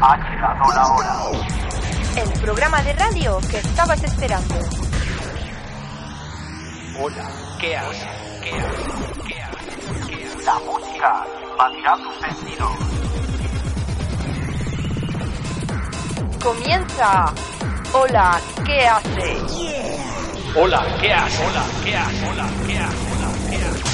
Ha llegado la hora. El programa de radio que estabas esperando. Hola, ¿qué haces? ¿Qué haces? ¿Qué haces? ¿Qué haces? La música invadirá tus sentidos. Comienza. Hola, ¿qué hace? Hola, ¿qué haces? Hola, ¿qué haces? Hola, ¿qué haces? Hola, ¿qué haces?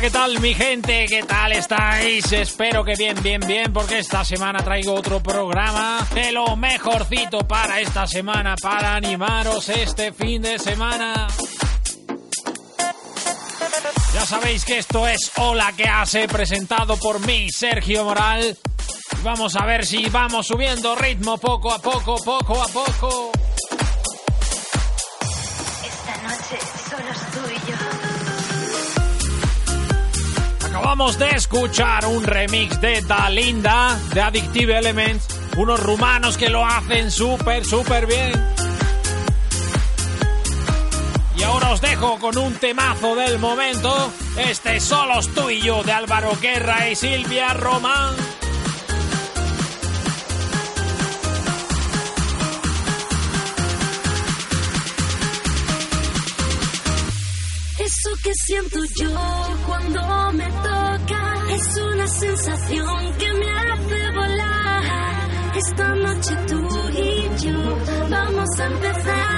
¿Qué tal mi gente? ¿Qué tal estáis? Espero que bien, bien, bien, porque esta semana traigo otro programa de lo mejorcito para esta semana, para animaros este fin de semana. Ya sabéis que esto es Hola que hace, presentado por mí, Sergio Moral. Vamos a ver si vamos subiendo ritmo poco a poco, poco a poco. Acabamos de escuchar un remix de Dalinda de Addictive Elements, unos rumanos que lo hacen súper, súper bien. Y ahora os dejo con un temazo del momento, este Solos tú y yo de Álvaro Guerra y Silvia Román. Eso que siento yo cuando me toca es una sensación que me hace volar. Esta noche tú y yo vamos a empezar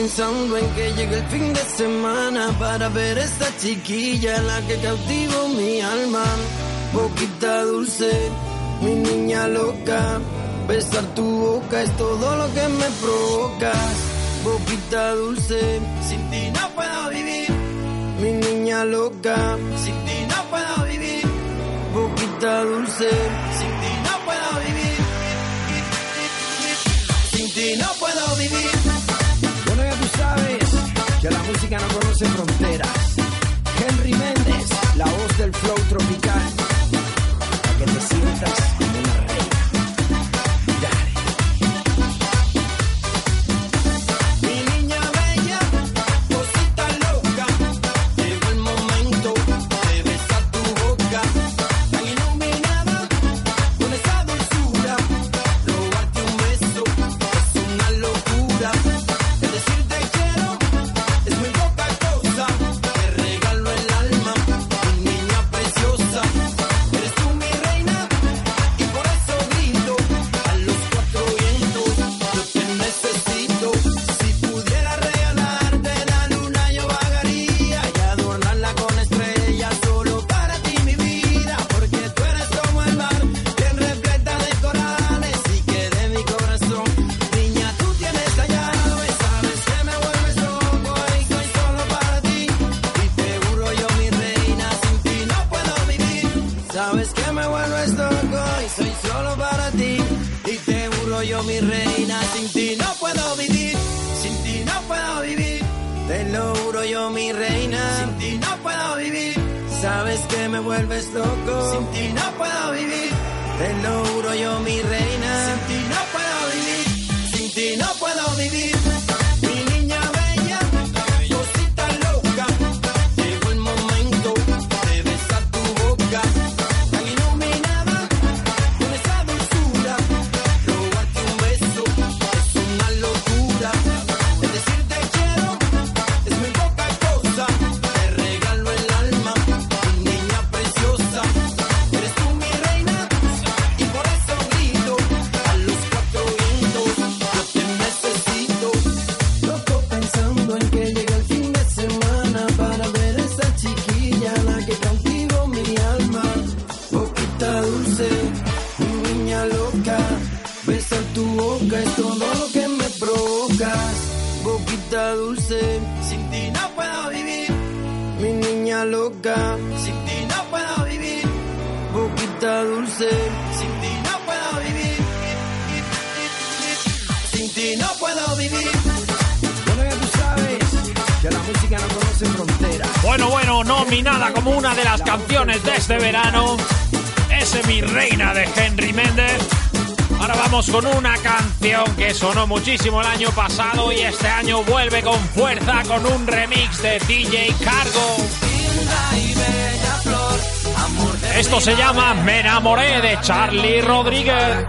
pensando en que llegue el fin de semana para ver esta chiquilla la que cautivo mi alma. Boquita dulce, mi niña loca. Besar tu boca es todo lo que me provocas. Boquita dulce, sin ti no puedo vivir. Mi niña loca, sin ti no puedo vivir. Boquita dulce, sin ti no puedo vivir. Sin ti no puedo vivir. Que la música no conoce fronteras. Henry Méndez, la voz del flow tropical. con una canción que sonó muchísimo el año pasado y este año vuelve con fuerza con un remix de DJ Cargo. Esto se llama Me enamoré de Charlie Rodríguez.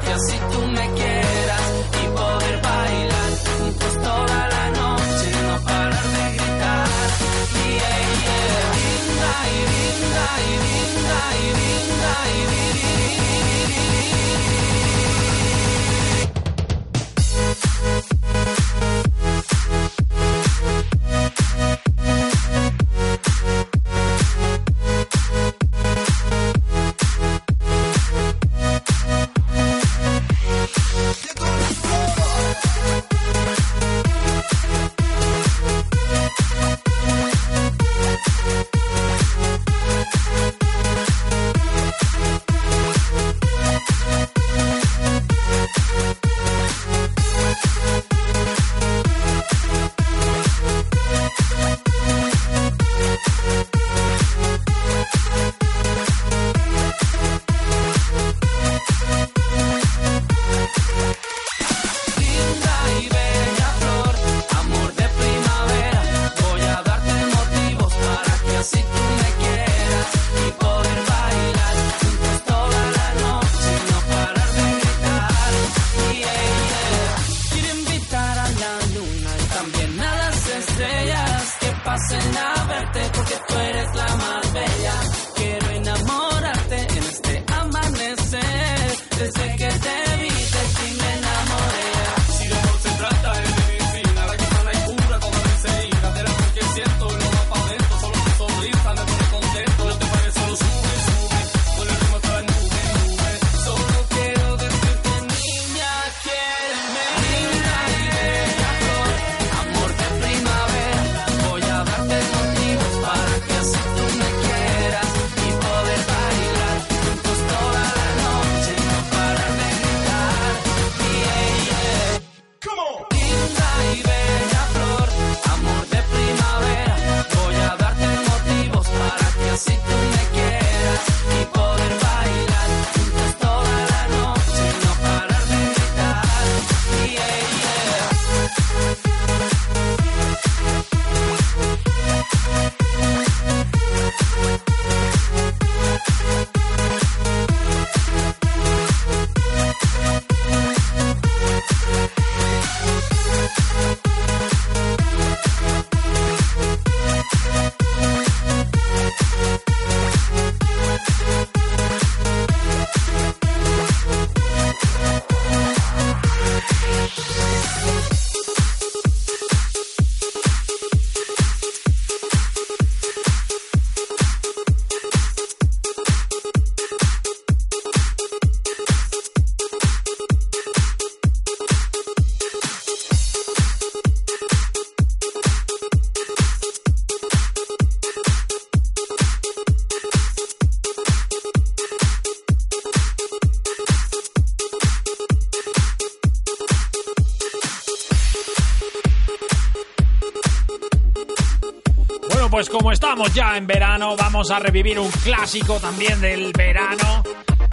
ya en verano, vamos a revivir un clásico también del verano.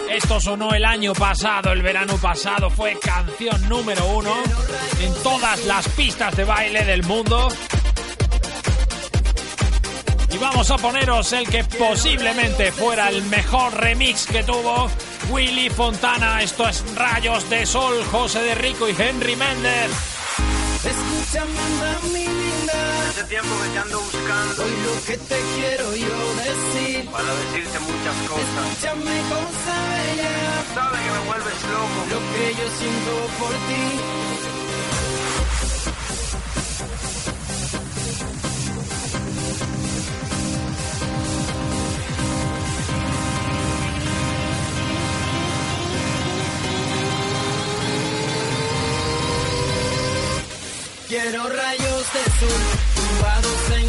Esto sonó el año pasado, el verano pasado fue canción número uno en todas las pistas de baile del mundo. Y vamos a poneros el que posiblemente fuera el mejor remix que tuvo Willy Fontana. Esto es Rayos de Sol, José de Rico y Henry Méndez hace tiempo que te ando buscando. Soy lo que te quiero yo decir. Para decirte muchas cosas. Escúchame cosa bella. Sabe que me vuelves loco. Lo que yo siento por ti. Quiero rayos de sol I don't think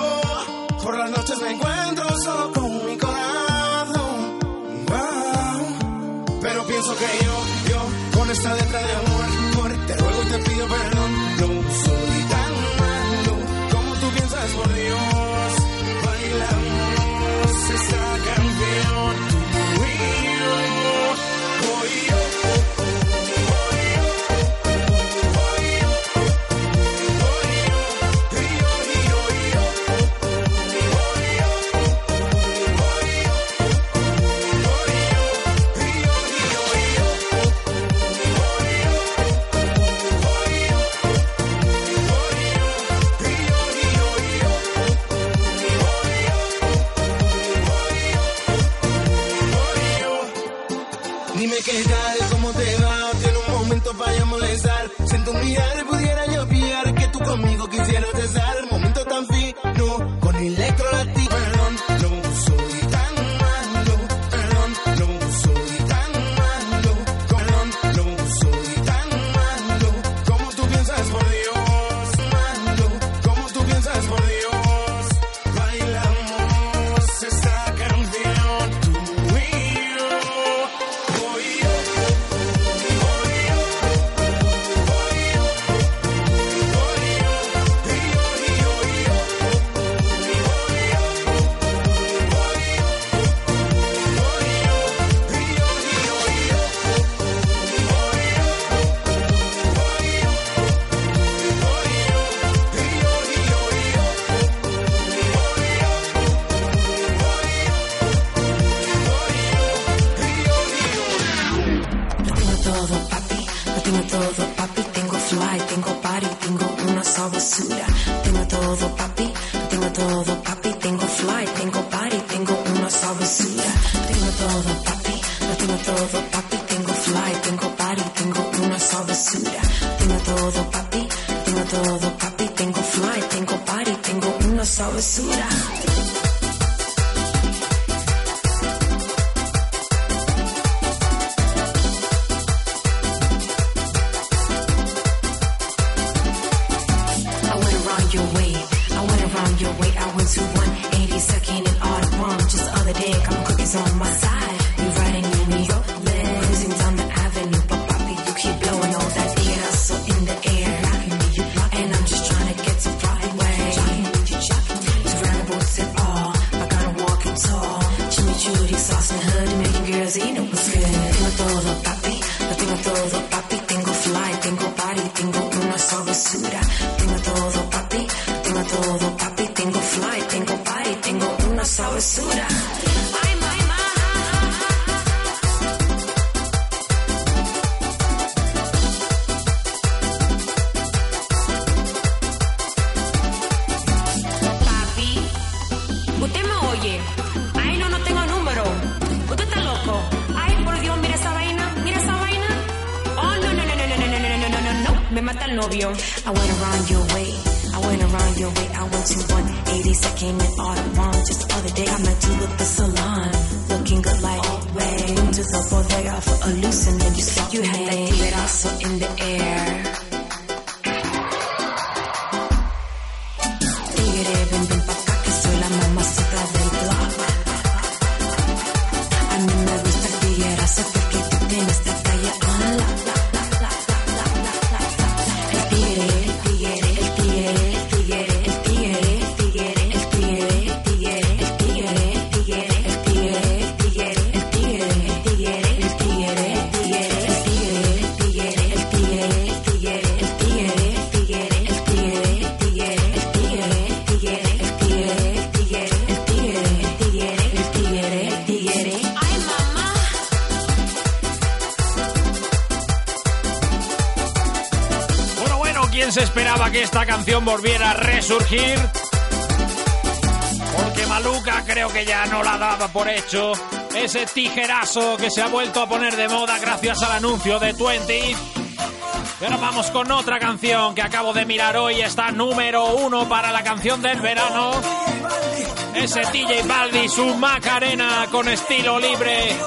Por las noches me encuentro solo con mi corazón. Pero pienso que yo, yo, con esta letra de amor. met you at the salon, looking good like always. Went to the bodega for a loosening. You said you had that heat also in the air. por hecho ese tijerazo que se ha vuelto a poner de moda gracias al anuncio de Twenty. Pero vamos con otra canción que acabo de mirar hoy. Está número uno para la canción del verano. Ese TJ Baldi, su Macarena con estilo libre.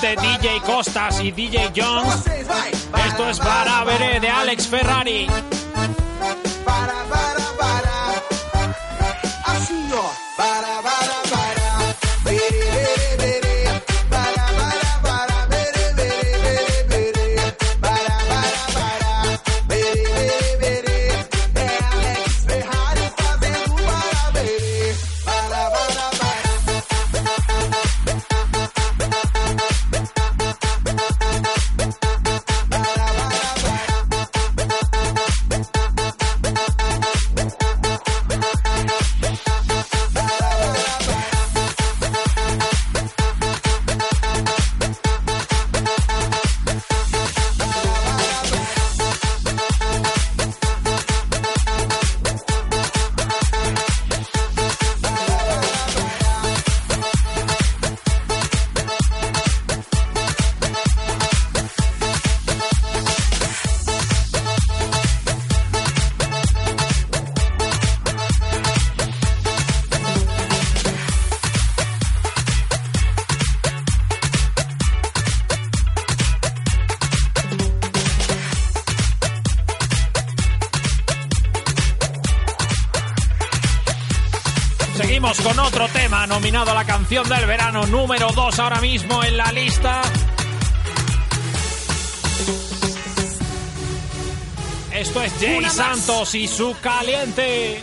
de DJ Costas y DJ Jones. Esto es Para Veré de Alex Ferrari. nominado la canción del verano número 2 ahora mismo en la lista. Esto es Jay Santos y su caliente.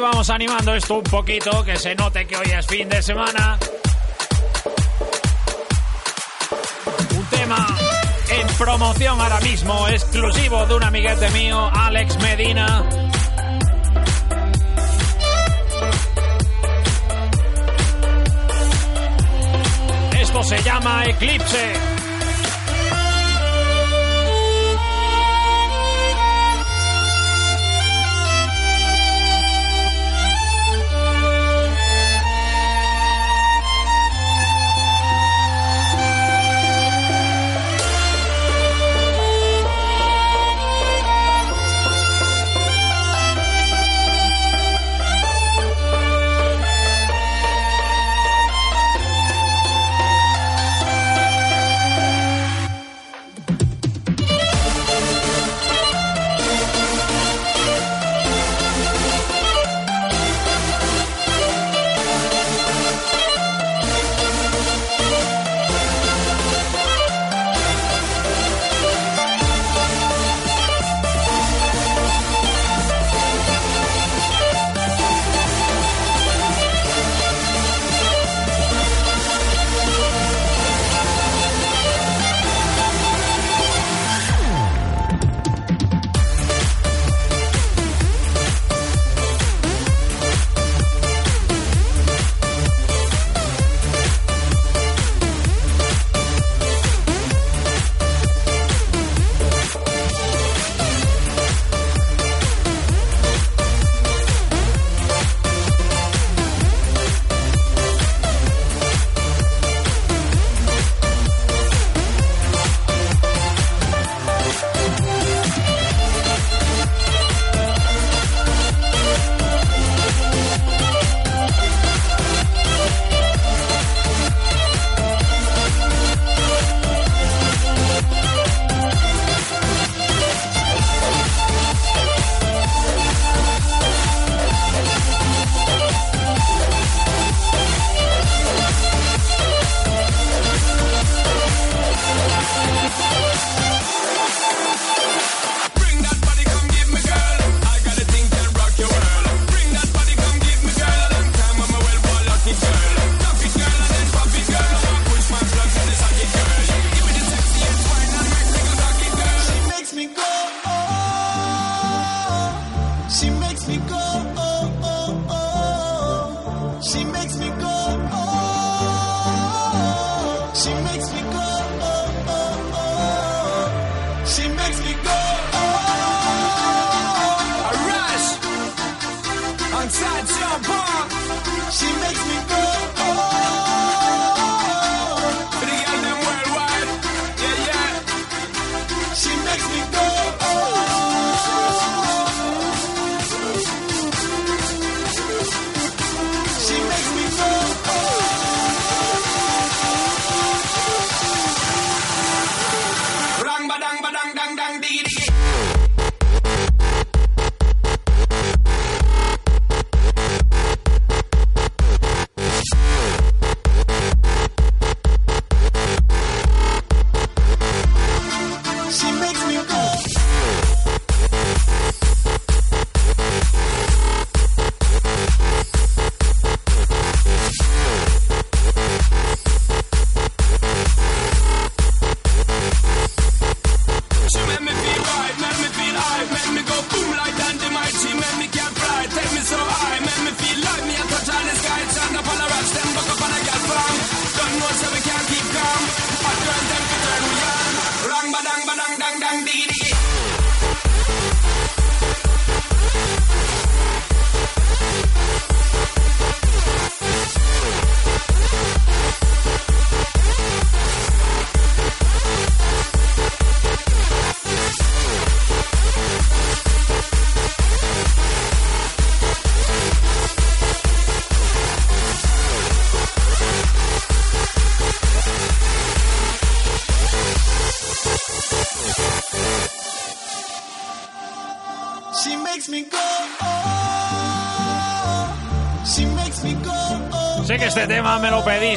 Vamos a ver si vamos animando esto un poquito, que se note que hoy es fin de semana. Un tema en promoción ahora mismo, exclusivo de un amiguete mío, Alex Medina. Esto se llama Eclipse.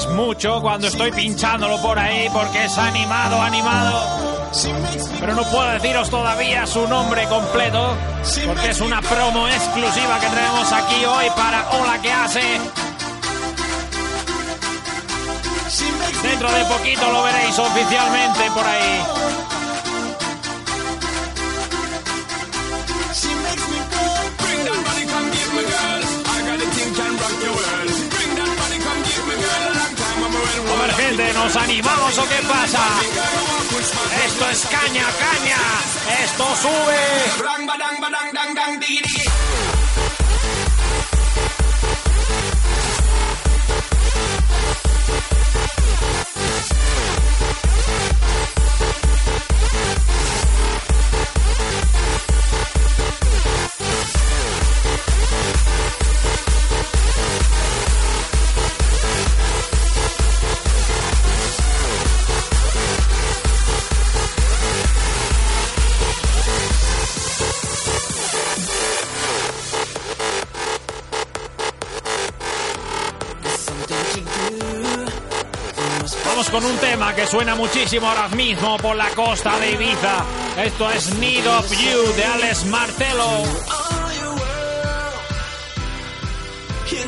Mucho cuando estoy pinchándolo por ahí porque es animado, animado. Pero no puedo deciros todavía su nombre completo, porque es una promo exclusiva que traemos aquí hoy para Hola que hace. Dentro de poquito lo veréis oficialmente por ahí. ¿Nos animamos o qué pasa? Esto es caña, caña. Esto sube. Tema que suena muchísimo ahora mismo por la costa de Ibiza. Esto es Need of You de Alex Martelo. all your world. You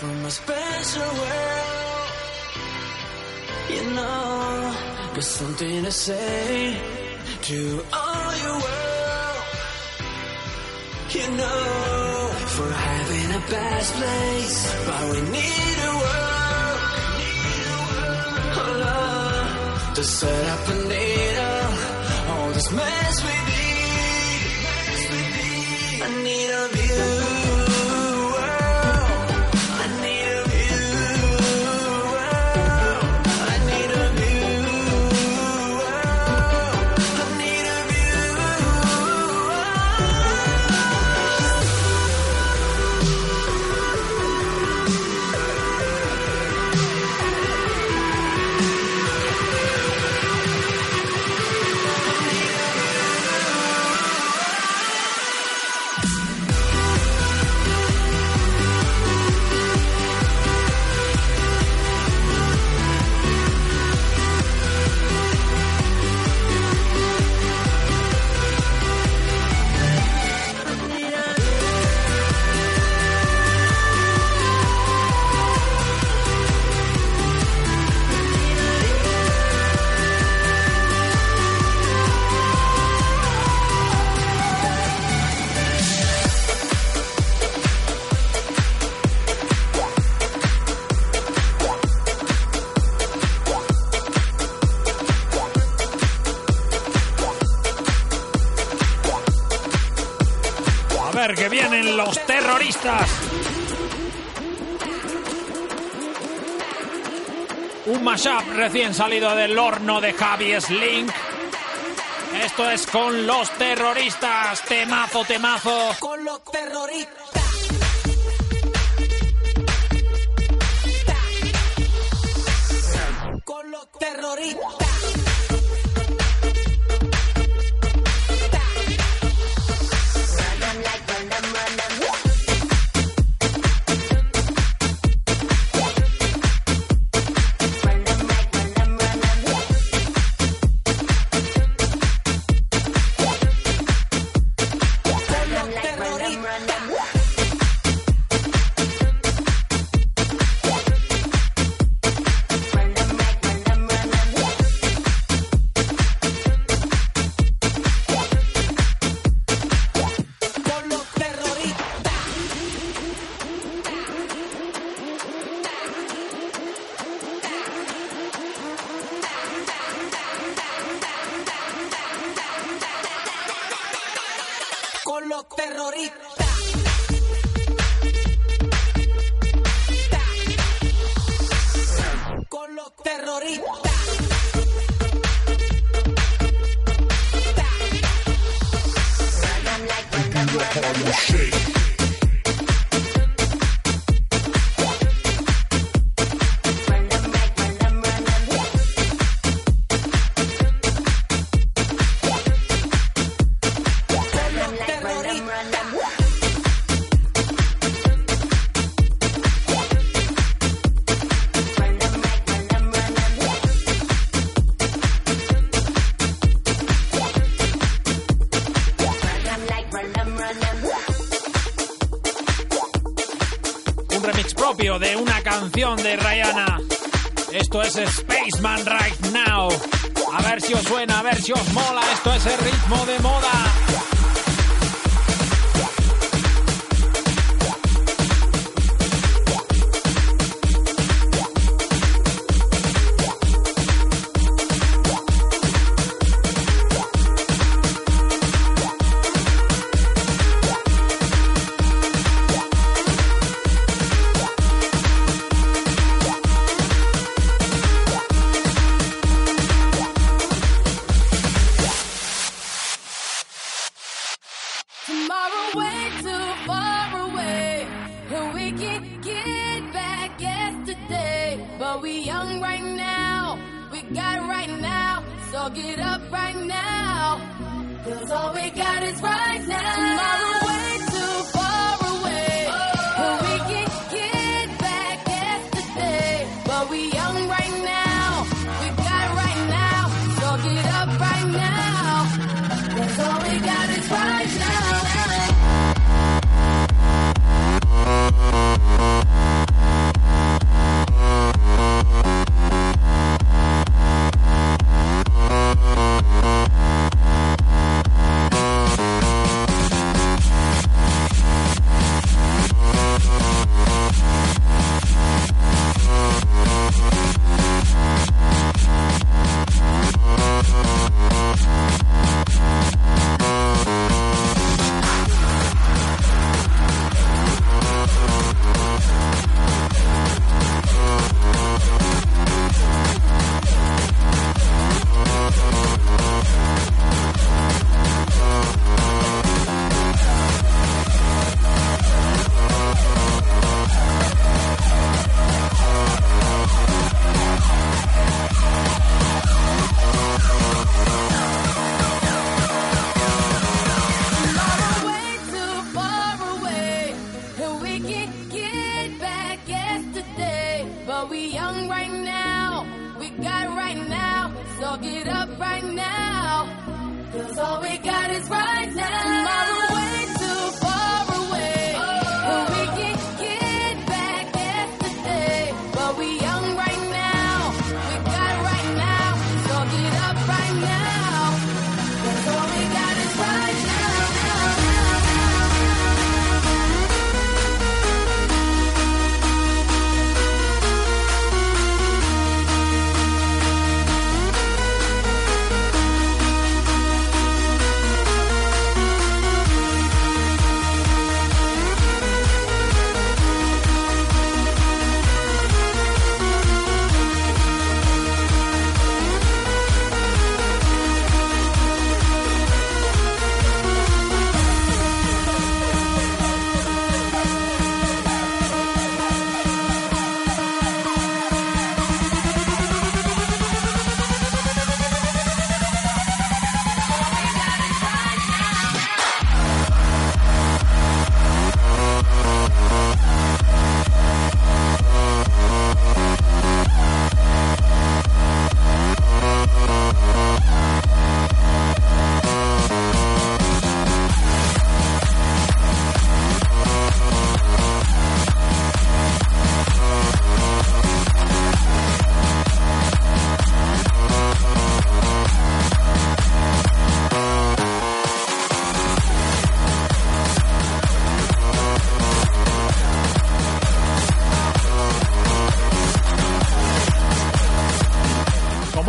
for my special world. You know, got something to say to all your world. You know, for having a best place, but we need a world. A love to set up a needle, all this mess we need. Mashup recién salido del horno de Javi Slink. Esto es con los terroristas. Temazo, temazo. Con los terroristas. Con los terroristas. de Rihanna. Esto es Spaceman Right Now. A ver si os suena, a ver si os mola. Esto es el ritmo de moda.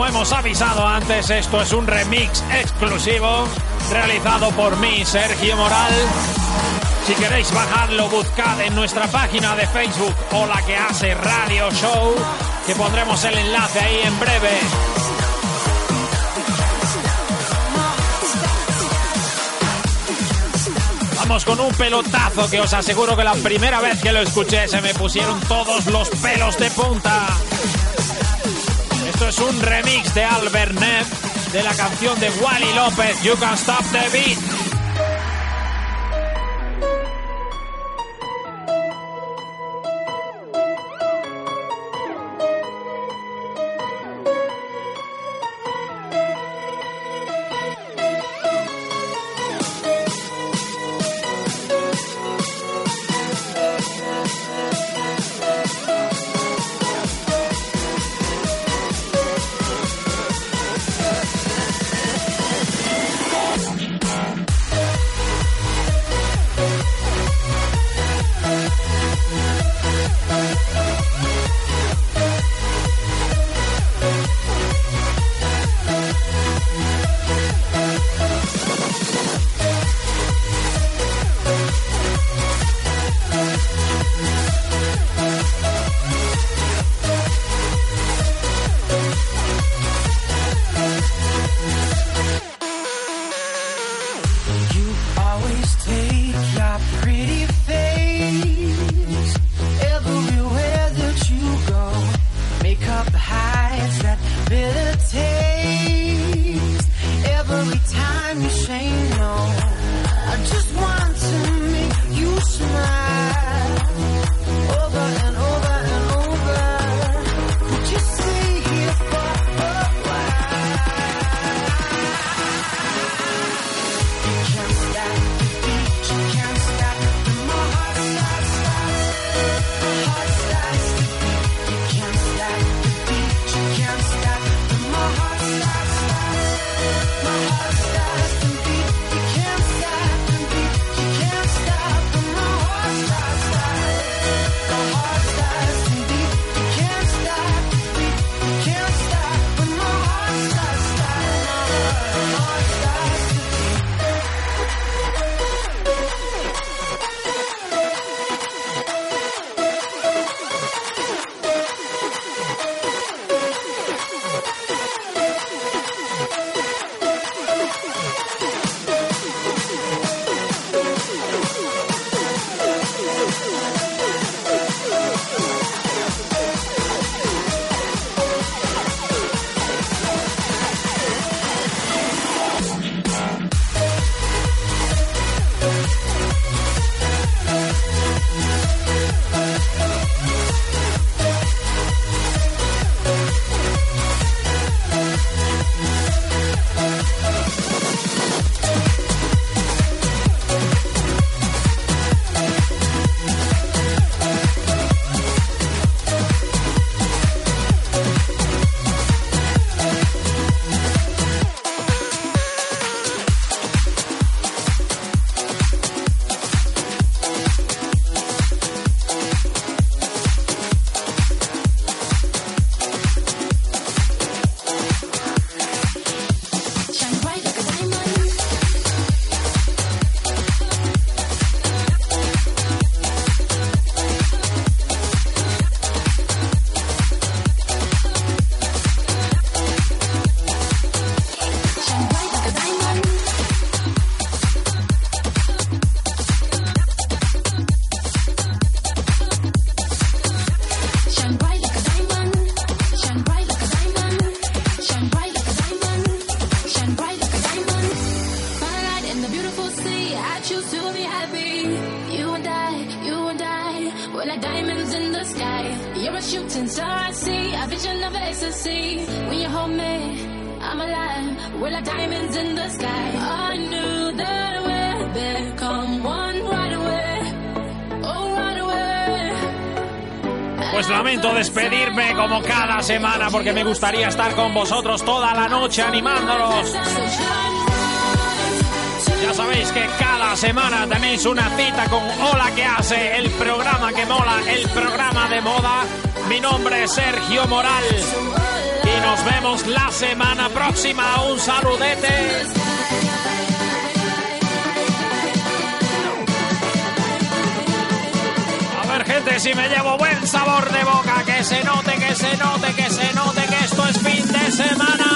Hemos avisado antes, esto es un remix exclusivo realizado por mí, Sergio Moral. Si queréis bajarlo, buscad en nuestra página de Facebook o la que hace Radio Show, que pondremos el enlace ahí en breve. Vamos con un pelotazo que os aseguro que la primera vez que lo escuché se me pusieron todos los pelos de punta. Esto es un remix de Albert Neff de la canción de Wally López, You Can Stop the Beat. porque me gustaría estar con vosotros toda la noche animándolos. Ya sabéis que cada semana tenéis una cita con Hola que hace, el programa que mola, el programa de moda. Mi nombre es Sergio Moral y nos vemos la semana próxima. Un saludete. A ver gente, si me llevo buen sabor de boca que se note, que se note, que se note que esto es fin de semana.